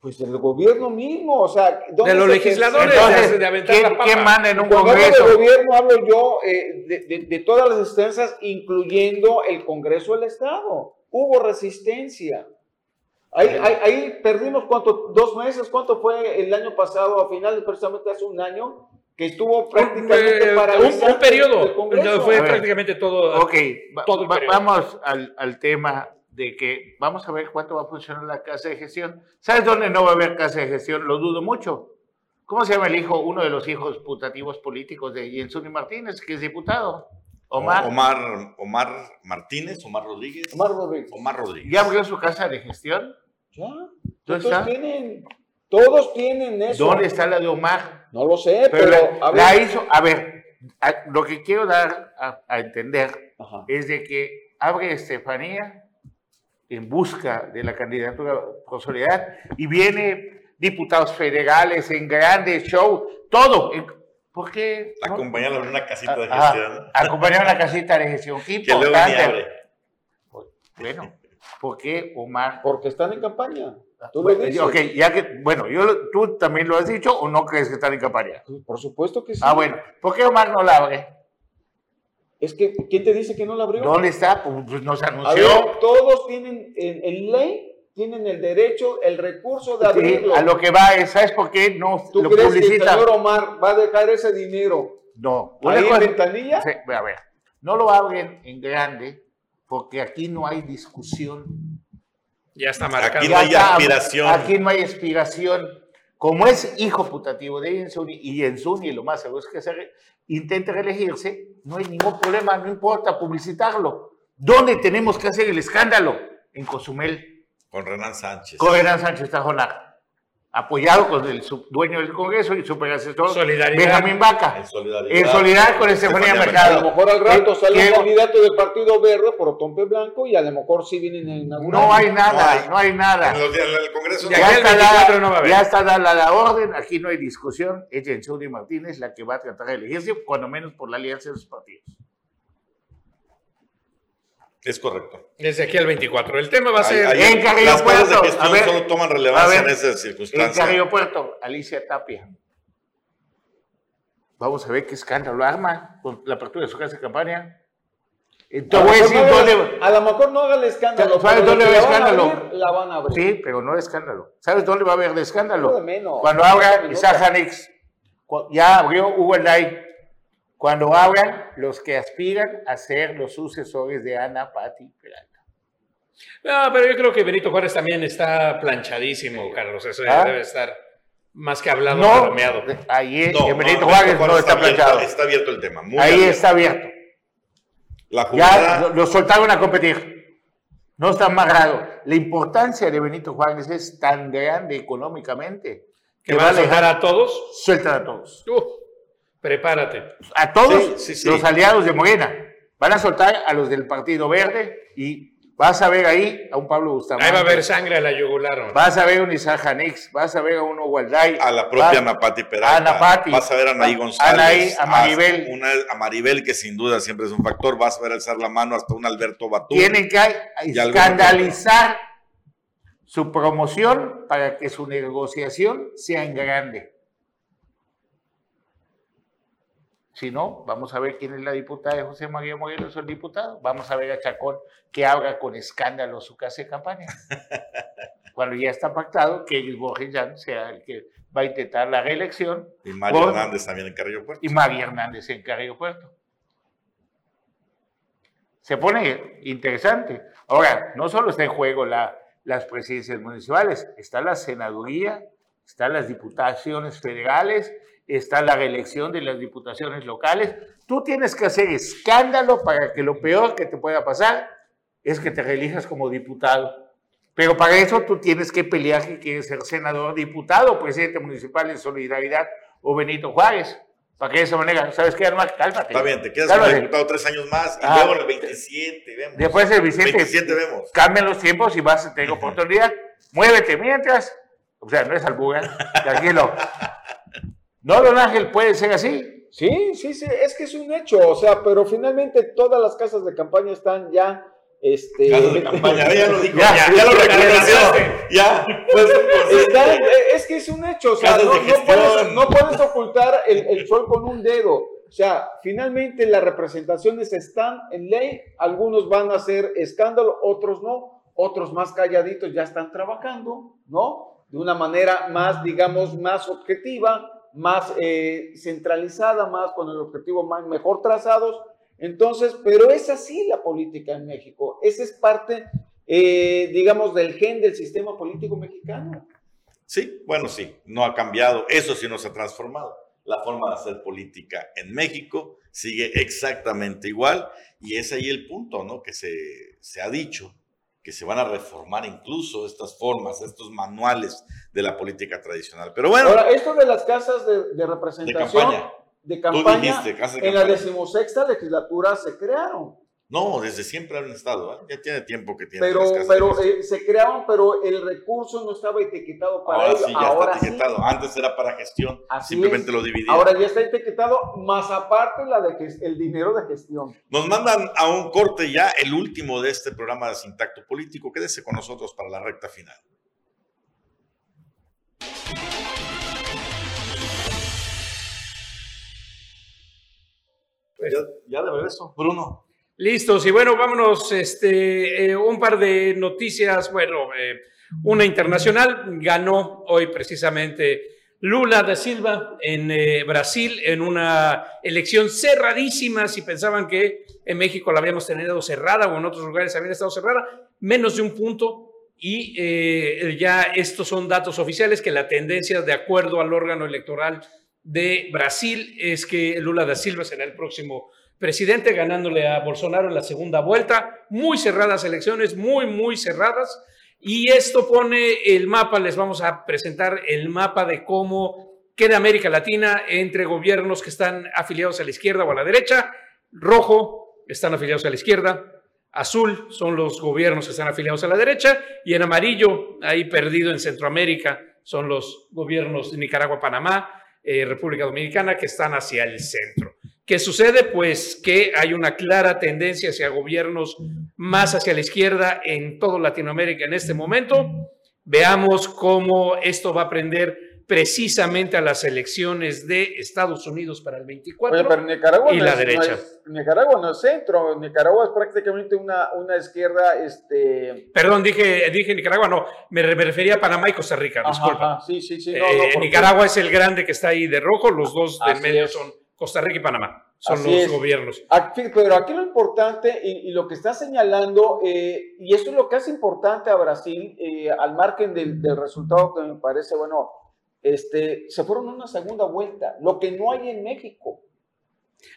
Pues del gobierno mismo, o sea, de los legisladores, Entonces, de, aventar ¿quién, la ¿quién manda en un Cuando congreso? Hablo de gobierno hablo yo eh, de, de, todas las instancias, incluyendo el Congreso del Estado. Hubo resistencia. Ahí, ahí, ahí, perdimos cuánto, dos meses, cuánto fue el año pasado, a finales, precisamente hace un año, que estuvo prácticamente para un, un, periodo, fue prácticamente todo. Ok, todo vamos al, al tema de que vamos a ver cuánto va a funcionar la casa de gestión. ¿Sabes dónde no va a haber casa de gestión? Lo dudo mucho. ¿Cómo se llama el hijo, uno de los hijos putativos políticos de Jensuni Martínez, que es diputado? Omar. Omar, Omar Martínez, Omar Rodríguez. Omar Rodríguez. Omar Rodríguez. ¿Ya abrió su casa de gestión? Ya. ¿Dónde está? Tienen, todos tienen eso. ¿Dónde está la de Omar? No lo sé, pero, a ver. la hizo. A ver, lo que quiero dar a, entender es de que abre Estefanía en busca de la candidatura por soledad y viene diputados federales en grandes show, todo. ¿Por qué? Acompañarlo en una casita de gestión. Acompañar en una casita de gestión. Qué importante. Pues, bueno, ¿por qué Omar? Porque están en campaña. Tú lo dices. Ok, ya que, bueno, yo, tú también lo has dicho o no crees que están en campaña. Por supuesto que sí. Ah, bueno, ¿por qué Omar no la abre? Es que, ¿quién te dice que no la abrió? ¿Dónde está? Pues, pues no se anunció. todos tienen, en, ley, tienen el derecho, el recurso de abrirlo. a lo que va es, ¿sabes por qué no ¿Tú lo crees publicita? que el señor Omar va a dejar ese dinero no. ahí en ventanilla? Sí, a ver, no lo abren en grande porque aquí no hay discusión. Ya está marcado. Aquí no hay aspiración. Aquí no hay aspiración. Como es hijo putativo de Enzuni y Enzuni lo más seguro es que se intente reelegirse, no hay ningún problema, no importa publicitarlo. ¿Dónde tenemos que hacer el escándalo? En Cozumel. Con Renan Sánchez. Con Renan Sánchez Tajonar. Apoyado con el dueño del Congreso y superasesor Solidaridad. Benjamín Vaca. En solidaridad, en solidaridad con Estefanía Mercado. A lo mejor al rato sale un candidato del Partido Verde por Otompe Blanco y a lo mejor sí vienen a inaugurar. No hay nada, No hay. no hay nada. En, los días- en el Congreso no Ya está, 24 dada, no va a haber. ya está dada la orden, aquí no hay discusión. Es Jensuni Martínez la que va a tratar de elegirse, cuando menos por la alianza de los partidos. Es correcto. Desde aquí al 24. El tema va a ser. hay- En Carrillo las cosas de Puerto, gestión a ver, solo toman relevancia ver, en esas En circunstancias. Carrillo Puerto, Alicia Tapia. Vamos a ver qué escándalo arma con la apertura de su casa de campaña. Y te A lo dónde. haga- a lo mejor no haga el escándalo. ¿Sabes dónde de va el van escándalo? abrir, La van a abrir. Sí, pero no de escándalo. ¿Sabes dónde va a haber de escándalo? De menos. Cuando abra Isaac. Hanix, ya abrió Hugo Elday, cuando abran los que aspiran a ser los sucesores de Ana Patti Peralta. No, pero yo creo que Benito Juárez también está planchadísimo, Carlos. Eso ¿Ah? debe estar más que hablado, No, palomeado. ahí No, en Benito no, Juárez no está abierto, planchado. está abierto el tema. muy Ahí abierto. está abierto. La Ya jugada, lo, lo soltaron a competir. No está amarrado. La importancia de Benito Juárez es tan grande económicamente Que van a soltar a todos. Sueltan a todos. Uh, prepárate. A todos Sí, sí, sí. los aliados de Morena. Van a soltar a los del Partido Verde y vas a ver ahí a un Pablo Bustamante. Ahí va a haber sangre a la yugular. Vas a ver a un Isaac Hanix, vas a ver a un Walday. a la propia Ana Pati Peralta. Ana Pati. Vas a ver a Anaí A- González. Anaí, a Maribel. Una, a Maribel, que sin duda siempre es un factor. Vas a ver alzar la mano hasta un Alberto Batú. Tienen que escandalizar su promoción para que su negociación sea en grande. Si no, vamos a ver quién es la diputada de José María Morelos o el diputado. Vamos a ver a Chacón que abra con escándalo su casa de campaña. Cuando ya está pactado que Luis Borges Jan sea el que va a intentar la reelección Y Mario Por- Hernández también en Carrillo Puerto. y María Hernández en Carrillo Puerto. Se pone interesante. Ahora, no solo está en juego la- las presidencias municipales, está la senaduría, están las diputaciones federales, está la reelección de las diputaciones locales. Tú tienes que hacer escándalo para que lo peor que te pueda pasar es que te reelijas como diputado. Pero para eso tú tienes que pelear que quieres ser senador, diputado, presidente municipal de Solidaridad o Benito Juárez. Para que de esa manera, ¿sabes qué, Arma? Cálmate. Está bien, te quedas como diputado tres años más y Ah. luego el 27 vemos. Después el Vicente. 27 vemos. Cambian los tiempos y vas a tener oportunidad. Muévete mientras. O sea, no es albuga, tranquilo. No, don Ángel, puede ser así. Sí, sí, sí, es que es un hecho, o sea, pero finalmente todas las casas de campaña están ya, este... De campaña, ya lo dijo, Ya, ya, ya ya lo reconoció. Ya, pues, pues, Están- es que es un hecho, o sea, puedes, no puedes ocultar el, el sol con un dedo. O sea, finalmente las representaciones están en ley, algunos van a hacer escándalo, otros no, otros más calladitos ya están trabajando, ¿no? De una manera más, digamos, más objetiva, más eh, centralizada, más con el objetivo más mejor trazados. Entonces, pero es así la política en México. Esa es parte, eh, digamos, del gen del sistema político mexicano. Sí, bueno, sí, no ha cambiado. Eso sí no se ha transformado. La forma de hacer política en México sigue exactamente igual y es ahí el punto, ¿no? Que se, se ha dicho que se van a reformar incluso estas formas, estos manuales de la política tradicional. Pero bueno, Ahora, esto de las casas de, de de representación, campaña. de Tú campaña, dijiste, casas de en la campaña. decimosexta legislatura se crearon. No, desde siempre han estado, ¿eh? ya tiene tiempo que tienen Pero, las pero eh, se crearon, pero el recurso no estaba etiquetado para Ahora ello. sí, ya Ahora está sí. etiquetado. Antes era para gestión, Así simplemente es. lo dividían. Ahora ya está etiquetado, más aparte la de el dinero de gestión. Nos mandan a un corte ya, el último de este programa de Sintacto Político. Quédese con nosotros para la recta final. Ya, ya de regreso, Bruno. Listos, y bueno, vámonos, este, eh, un par de noticias, bueno, eh, una internacional, ganó hoy precisamente Lula da Silva en eh, Brasil en una elección cerradísima, si pensaban que en México la habíamos tenido cerrada o en otros lugares había estado cerrada, menos de un punto, y eh, ya estos son datos oficiales que la tendencia de acuerdo al órgano electoral de Brasil es que Lula da Silva será el próximo presidente, ganándole a Bolsonaro en la segunda vuelta. Muy cerradas elecciones, muy, muy cerradas. Y esto pone el mapa, les vamos a presentar el mapa de cómo queda América Latina entre gobiernos que están afiliados a la izquierda o a la derecha. Rojo están afiliados a la izquierda, azul son los gobiernos que están afiliados a la derecha y en amarillo, ahí perdido en Centroamérica, son los gobiernos de Nicaragua, Panamá, eh, República Dominicana que están hacia el centro. ¿Qué sucede? Pues que hay una clara tendencia hacia gobiernos más hacia la izquierda en toda Latinoamérica en este momento. Veamos cómo esto va a prender precisamente a las elecciones de Estados Unidos para el 24 pero Nicaragua y no la es, derecha. No es, Nicaragua no es centro, Nicaragua es prácticamente una, una izquierda, este... Perdón, dije, dije Nicaragua, no, me, me refería a Panamá y Costa Rica, disculpa. ajá, sí, sí, sí. no, Eh, Nicaragua es el grande que está ahí de rojo, los dos Así medio son Costa Rica y Panamá, son Así los es. gobiernos. Aquí, pero aquí lo importante y, y lo que está señalando, eh, y esto es lo que hace importante a Brasil, eh, al margen del, del resultado que me parece, bueno, este, se fueron a una segunda vuelta, lo que no hay en México.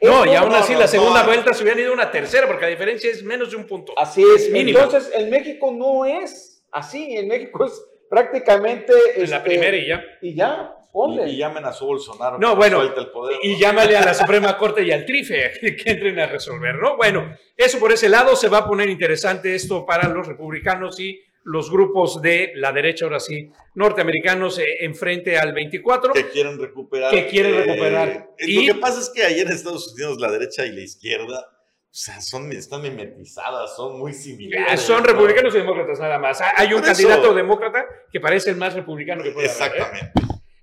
No, Eso- y aún así no, la no, segunda no. vuelta se hubieran ido a una tercera, porque la diferencia es menos de un punto. Así es. mínima. Entonces, en México no es así. En México es prácticamente. En la este, primera y ya. Y ya, ponle. Y, y ya amenazó Bolsonaro. No, bueno, el poder. Y llámale a la Suprema Corte y al TRIFE que, entren a resolver, ¿no? Bueno, eso por ese lado se va a poner interesante esto para los republicanos y los grupos de la derecha, ahora sí, norteamericanos, eh, enfrente al 24. que quieren recuperar. Que quieren recuperar. eh, Y- Lo que pasa es que ayer en Estados Unidos la derecha y la izquierda, o sea, son, están mimetizadas, son muy Eh, similares. Son ¿no? republicanos y demócratas nada más. Hay un Por eso. candidato demócrata que parece el más republicano que puede haber, ¿eh?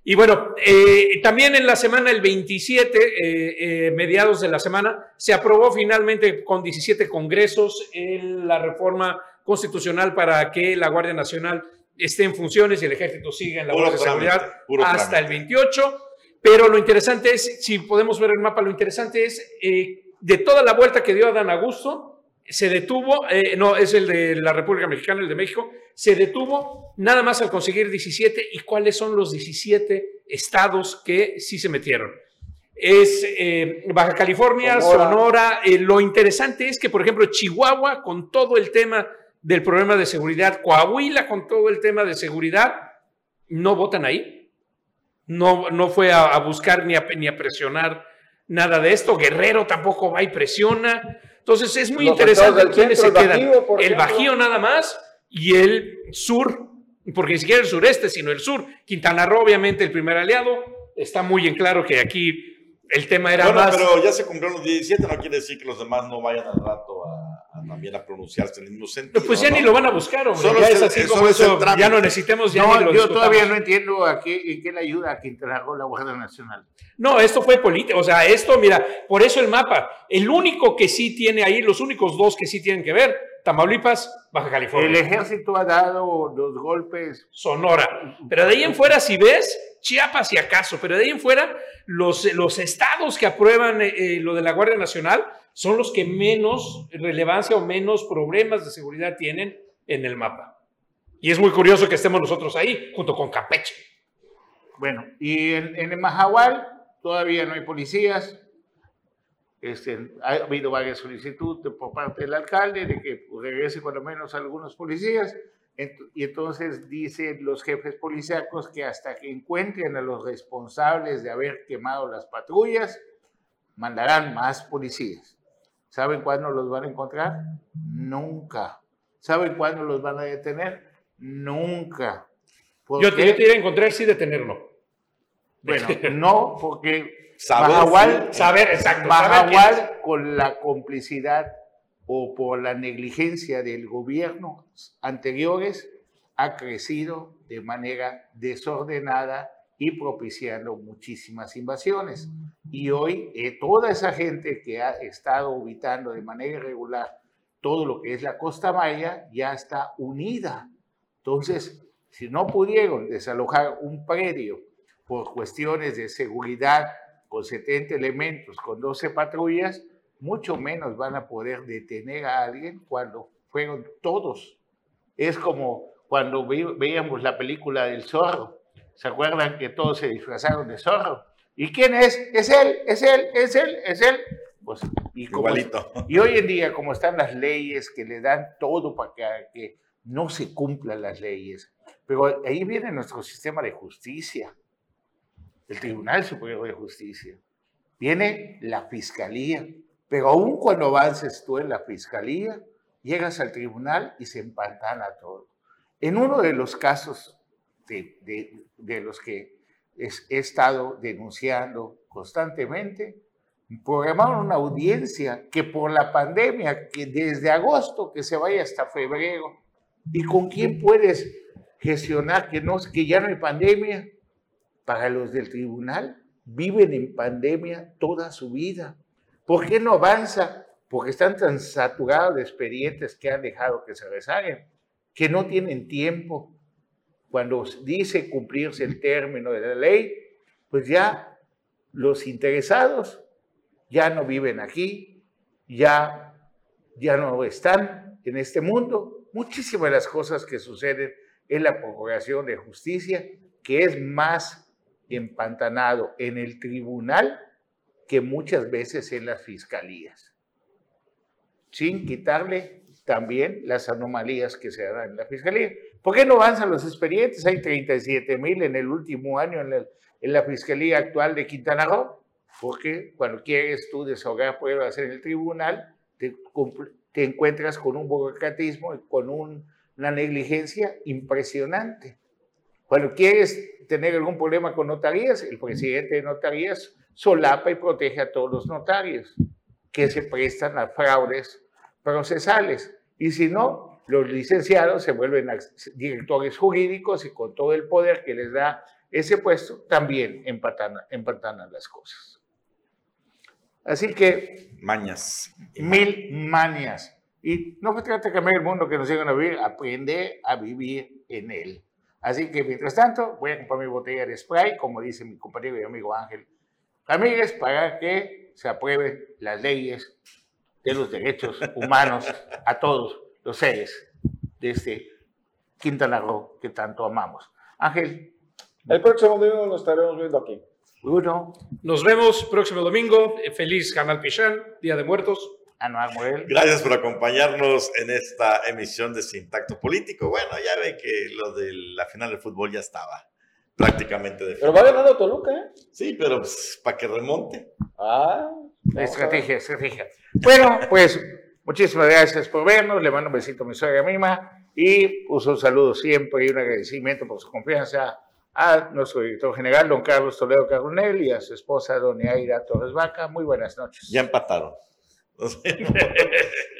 Y bueno, eh, también en la semana, el 27, eh, eh, mediados de la semana, se aprobó finalmente con 17 congresos la reforma constitucional para que la Guardia Nacional esté en funciones y el ejército siga en la de seguridad puro hasta trámite. el 28. Pero lo interesante es, si podemos ver el mapa, lo interesante es eh, de toda la vuelta que dio Adán Augusto, se detuvo, eh, no, es el de la República Mexicana, el de México, se detuvo nada más al conseguir 17. ¿Y cuáles son los 17 estados que sí se metieron? Es eh, Baja California, Sonora. Sonora. eh, lo interesante es que, por ejemplo, Chihuahua, con todo el tema del problema de seguridad, Coahuila, con todo el tema de seguridad, no votan ahí. No, no fue a, a buscar ni a, ni a presionar nada de esto. Guerrero tampoco va y presiona. Entonces es muy Los interesante quiénes se el quedan. Bajío, el. Bajío nada más y el sur, porque ni siquiera el sureste, sino el sur. Quintana Roo, obviamente, el primer aliado. Está muy en claro que aquí el tema era Bueno, más. pero ya se cumplieron los 17, no quiere decir que los demás no vayan al rato a, a también a pronunciarse en el mismo sentido. Pues ya ¿no? ni lo van a buscar, hombre. Solo ya es el- así como es el eso. Ya no necesitemos, ya No, ni lo yo discutamos. todavía no entiendo a qué, en qué le ayuda a Quintana Roo la Guardia Nacional. No, esto fue político. O sea, esto, mira, por eso el mapa. El único que sí tiene ahí, los únicos dos que sí tienen que ver, Tamaulipas, Baja El California, ejército ha dado los golpes. Sonora. Pero de ahí en fuera, si ves, Chiapas y acaso, pero de ahí en fuera, los, los estados que aprueban eh, eh, lo de la Guardia Nacional son los que menos relevancia o menos problemas de seguridad tienen en el mapa. Y es muy curioso que estemos nosotros ahí, junto con Campeche. Bueno, y en, en todavía no hay policías. Este, ha habido varias solicitudes por parte del alcalde de que regrese por lo menos algunos policías. Y entonces dicen los jefes policíacos que hasta que encuentren a los responsables de haber quemado las patrullas, mandarán más policías. ¿Saben cuándo los van a encontrar? Nunca. ¿Saben cuándo los van a detener? Nunca. ¿Por Yo yo te iría a encontrar, sí, detenerlo. Bueno, no, porque Saber, Mahahual, sí. Saber, exacto. saber con la complicidad o por la negligencia del gobierno anteriores, ha crecido de manera desordenada y propiciando muchísimas invasiones. Y hoy eh, toda esa gente que ha estado habitando de manera irregular todo lo que es la costa maya ya está unida. Entonces, si no pudieron desalojar un predio por cuestiones de seguridad con 70 elementos, con 12 patrullas, mucho menos van a poder detener a alguien cuando fueron todos. Es como cuando ve- veíamos la película del zorro. ¿Se acuerdan que todos se disfrazaron de zorro? ¿Y quién es? Es él, es él, es él, es él. Pues, y como- Igualito. y hoy en día, como están las leyes que le dan todo para que, que no se cumplan las leyes. Pero ahí viene nuestro sistema de justicia, el Tribunal Superior de Justicia, viene la Fiscalía, pero aún cuando avances tú en la Fiscalía, llegas al tribunal y se empantana todo. En uno de los casos de, los que he estado denunciando constantemente, programaron una audiencia que por la pandemia, que desde agosto que se vaya hasta febrero, ¿y con quién puedes gestionar que, no, que ya no hay pandemia? Para los del tribunal, viven en pandemia toda su vida. ¿Por qué no avanza? Porque están tan saturados de expedientes que han dejado que se rezaguen, que no tienen tiempo. Cuando dice cumplirse el término de la ley, pues ya los interesados ya no viven aquí, ya, ya no están en este mundo. Muchísimas de las cosas que suceden en la Procuración de Justicia, que es más empantanado en el tribunal que muchas veces en las fiscalías, sin quitarle también las anomalías que se dan en la fiscalía. ¿Por qué no avanzan los expedientes? Hay 37 mil en el último año en la, en la fiscalía actual de Quintana Roo porque cuando quieres tú desahogar pruebas en el tribunal, te, te encuentras con un burocratismo y con una negligencia impresionante. Cuando quieres tener algún problema con notarías, el presidente de notarías solapa y protege a todos los notarios que se prestan a fraudes procesales. Y si no, los licenciados se vuelven directores jurídicos y con todo el poder que les da ese puesto, también empatan, las cosas. Así que... Mañas. Mil mañas. Y no se trata de cambiar el mundo que nos llegan a vivir, aprende a vivir en él. Así que mientras tanto, voy a comprar mi botella de spray, como dice mi compañero y amigo Ángel Ramírez, para que se aprueben las leyes de los derechos humanos a todos los seres de este Quintana Roo que tanto amamos. Ángel. El próximo domingo nos estaremos viendo aquí. Uno. Nos vemos próximo domingo. Feliz Canal Pichán, Día de Muertos. Anual Gracias por acompañarnos en esta emisión de Sintacto Político. Bueno, ya ve que lo de la final del fútbol ya estaba prácticamente definido. Pero va ganando Toluca, ¿eh? Sí, pero pues, para que remonte. Ah. Estrategia, estrategia. Bueno, pues muchísimas gracias por vernos. Le mando un besito a mi suegra Mima y un saludo siempre y un agradecimiento por su confianza a nuestro director general, don Carlos Toledo Carunel, y a su esposa, doña Aira Torres Vaca. Muy buenas noches. Ya empataron.